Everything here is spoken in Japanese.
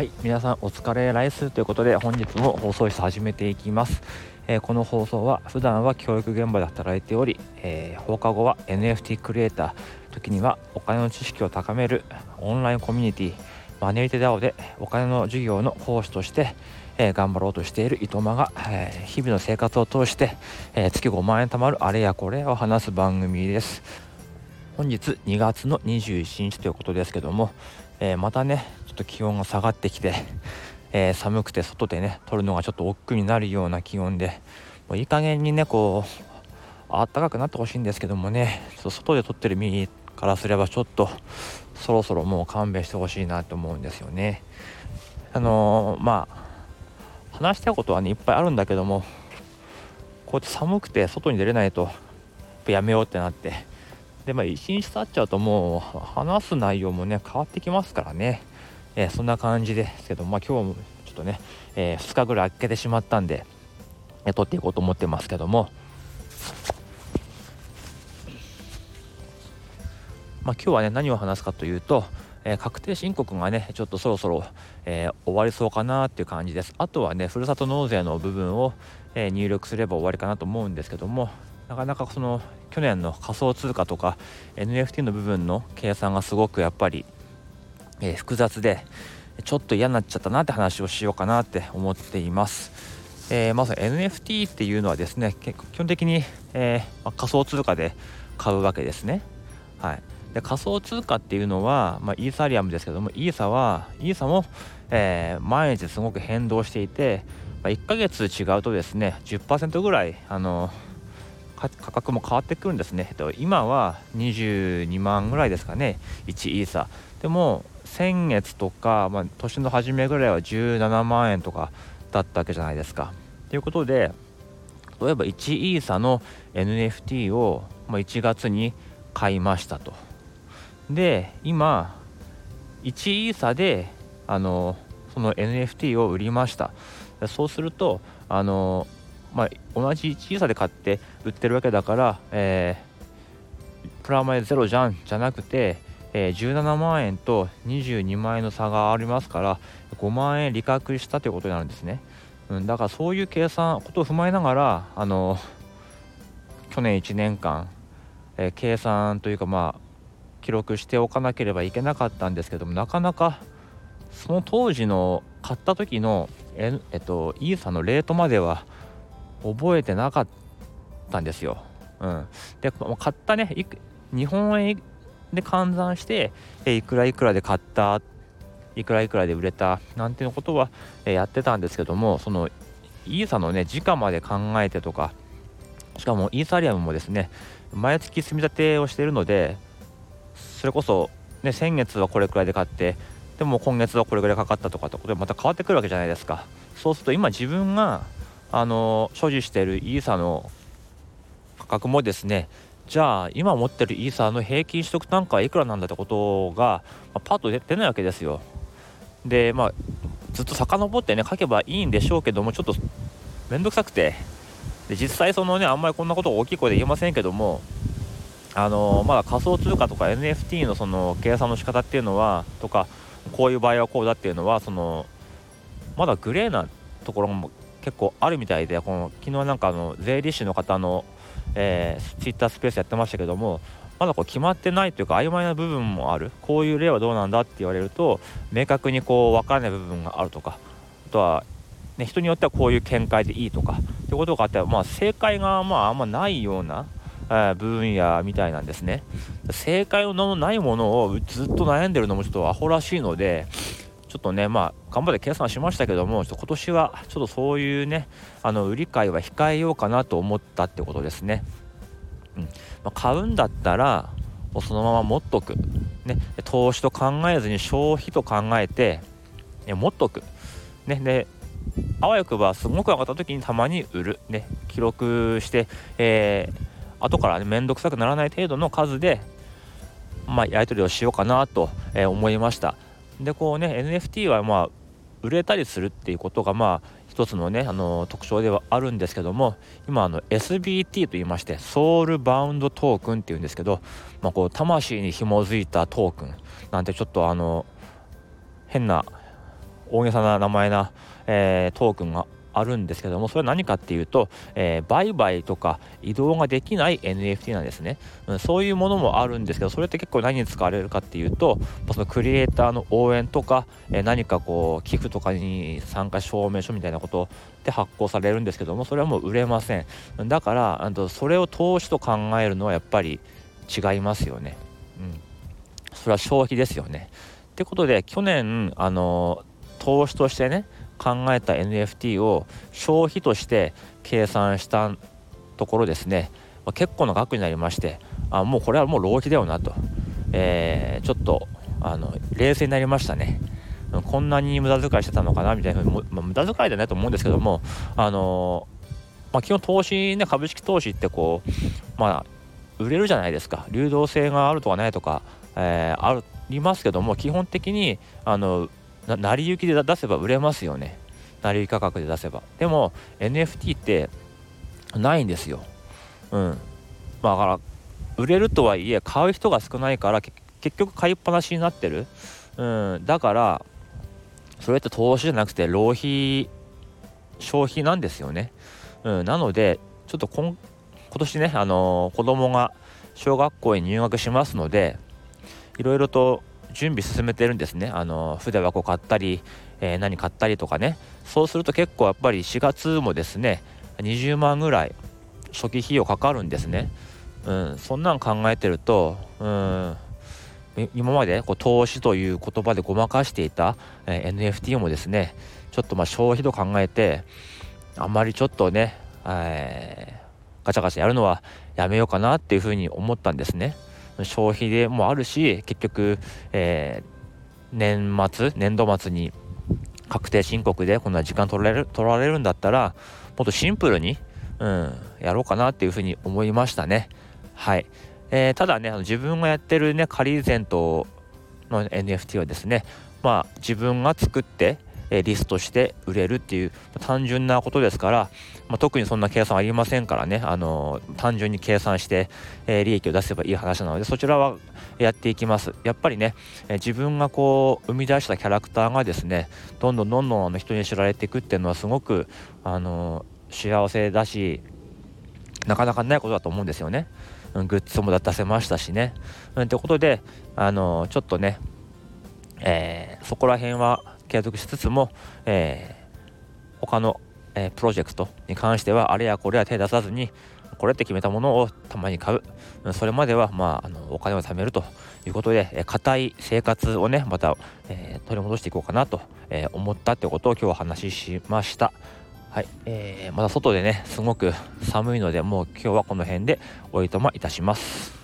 はい皆さんお疲れライスということで本日も放送室始めていきます、えー、この放送は普段は教育現場で働いており、えー、放課後は NFT クリエイター時にはお金の知識を高めるオンラインコミュニティマネリテ DAO でお金の授業の講師として、えー、頑張ろうとしている糸間が、えー、日々の生活を通して、えー、月5万円貯まるあれやこれを話す番組です。本日2月の21日ということですけども、えまたねちょっと気温が下がってきて、え寒くて外でね撮るのがちょっと億劫になるような気温でもういい加減にねこうあったかくなってほしいんですけどもねちょっと外で撮ってる身からすればちょっとそろそろもう勘弁してほしいなと思うんですよね。あのー、まあ話したいことはねいっぱいあるんだけどもこうやって寒くて外に出れないとやめようってなってでまあ一日経っちゃうともう話す内容もね変わってきますからね、えー、そんな感じですけどまあ今日もちょっとね、えー、2日ぐらい空けてしまったんで、えー、撮っていこうと思ってますけども。まあ、今日はね何を話すかというと、えー、確定申告がねちょっとそろそろ、えー、終わりそうかなっていう感じです。あとはねふるさと納税の部分を、えー、入力すれば終わりかなと思うんですけどもなかなかその去年の仮想通貨とか NFT の部分の計算がすごくやっぱり、え複雑でちょっと嫌になっちゃったなって話をしようかなって思っています。えー、まず NFT っていうのはですね基本的に、えー、仮想通貨で買うわけですね。はい、で仮想通貨っていうのは、まあ、イーサリアムですけどもイーサはイーサも、えー、毎日すごく変動していて、まあ、1ヶ月違うとですね10%ぐらいあの価格も変わってくるんですね、えっと、今は22万ぐらいですかね1イーサでも先月とか、まあ、年の初めぐらいは17万円とかだったわけじゃないですか。ということで例えば1イーサの NFT を、まあ、1月に買いましたと。で今1イーサであのその NFT を売りました。そうするとあの、まあ、同じ1イーサで買って売ってるわけだから、えー、プラマイゼロじゃんじゃなくて、えー、17万円と22万円の差がありますから5万円利確したということになるんですね、うん、だからそういう計算ことを踏まえながらあの去年1年間、えー、計算というかまあ記録しておかなければいけなかったんですけどもなかなかその当時の買った時のえ、えっと、イーサのレートまでは覚えてなかったんですよ。うん、で買ったね日本円で換算してえいくらいくらで買ったいくらいくらで売れたなんていうことはえやってたんですけどもそのイーサのね時価まで考えてとかしかもイーサリアムもですね毎月積み立てをしているのでそれこそ、ね、先月はこれくらいで買ってでも今月はこれぐらいかかったとかってことでまた変わってくるわけじゃないですか。そうすると今自分があの所持しているイーサの価格もですねじゃあ今持ってるイーサーの平均取得単価はいくらなんだってことが、まあ、パッと出ないわけですよ。でまあずっと遡ってね書けばいいんでしょうけどもちょっと面倒くさくて。で実際そのねあんまりこんなこと大きい声で言えませんけどもあのまだ仮想通貨とか NFT のその計算の仕方っていうのはとかこういう場合はこうだっていうのはそのまだグレーなところも結構あるみたいでこの昨日なんかあの税理士の方の、えー、ツイッタースペースやってましたけどもまだこう決まってないというか曖昧な部分もある。こういう例はどうなんだって言われると明確にこう分からない部分があるとかあとは、ね、人によってはこういう見解でいいとかってことがあって、まあ、正解がまああんまないような分野みたいなんですね。正解のないものをずっと悩んでるのもちょっとアホらしいのでちょっとねまあ頑張って計算しましたけどもちょっと今年はちょっとそういうねあの売り買いは控えようかなと思ったってことですね、うん。まあ、買うんだったらもうそのまま持っとく、ね、投資と考えずに消費と考えて、ね、持っとく、ね、であわよくばすごく上がった時にたまに売る、ね、記録して、えー後からね面倒くさくならない程度の数でまあ、やり取りをしようかなと、え思いました。でこうね NFT はまあ売れたりするっていうことがまあ一つのねあの特徴ではあるんですけども今あの SBT と言いましてソウルバウンドトークンっていうんですけど、まあ、こう魂に紐づいたトークンなんてちょっとあの変な大げさな名前な、えー、トークンがあるんですけどもそれは何かっていうと、えー、売買とか移動ができない NFT なんですね、うん、そういうものもあるんですけどそれって結構何に使われるかっていうとそのクリエイターの応援とか、えー、何かこう寄付とかに参加証明書みたいなことで発行されるんですけどもそれはもう売れません。だからとそれを投資と考えるのはやっぱり違いますよね。うん。それは消費ですよね。ってことで去年あの投資としてね考えた NFT を消費として計算したところですね、まあ、結構な額になりましてあもうこれはもう浪費だよなと、えー、ちょっとあの冷静になりましたね。こんなに無駄遣いしてたのかなみたいなふうに、まあ、無駄遣いじゃないと思うんですけども、あのー、まあ、基本投資ね株式投資ってこうまあ売れるじゃないですか。流動性があるとかないとか、えー、ありますけども基本的にあの成り行きで出せば売れますよね。成り行き価格で出せば。でも NFT ってないんですよ。うん。まあだから売れるとはいえ買う人が少ないから結局買いっぱなしになってる。うん。だからそれって投資じゃなくて浪費消費なんですよね。うん。なのでちょっと今年ねあのー、子供が小学校に入学しますのでいろいろと準備進めてるんですね。あの筆箱買ったり、えー、何買ったりとかね。そうすると結構やっぱり4月もですね20万ぐらい初期費用かかるんですね。うんそんなん考えてるとうん今までこう投資という言葉でごまかしていた、えー、NFT もですねちょっとまあ消費と考えてあんまりちょっとね、えー、ガチャガチャやるのはやめようかなっていうふうに思ったんですね。消費でもあるし結局、えー、年末年度末に確定申告でこんな時間取られる取られるんだったらもっとシンプルに、うん、やろうかなっていうふうに思いましたね。はい、えー、ただね自分がやってるねカリーゼントの NFT はですねまあ自分が作ってえリストして売れるっていう単純なことですから、まあ、特にそんな計算ありませんからね、あの単純に計算して、え利益を出せばいい話なのでそちらはやっていきますやっぱりね、え自分がこう生み出したキャラクターがですねどんどんどんどんあの人に知られていくっていうのはすごく、あの幸せだしなかなかないことだと思うんですよね。グッズも出せましたしね。うん、ということで、あのちょっとね、えー、そこら辺は継続しつつも、えー、他の、えー、プロジェクトに関してはあれやこれや手出さずにこれって決めたものをたまに買うそれまでは、まあ、あのお金を貯めるということで硬、い生活をねまた、えー、取り戻していこうかなと、えー、思ったってことを今日は話しました。はい、えー、まだ外でねすごく寒いのでもう今日はこの辺でおいとまいたします。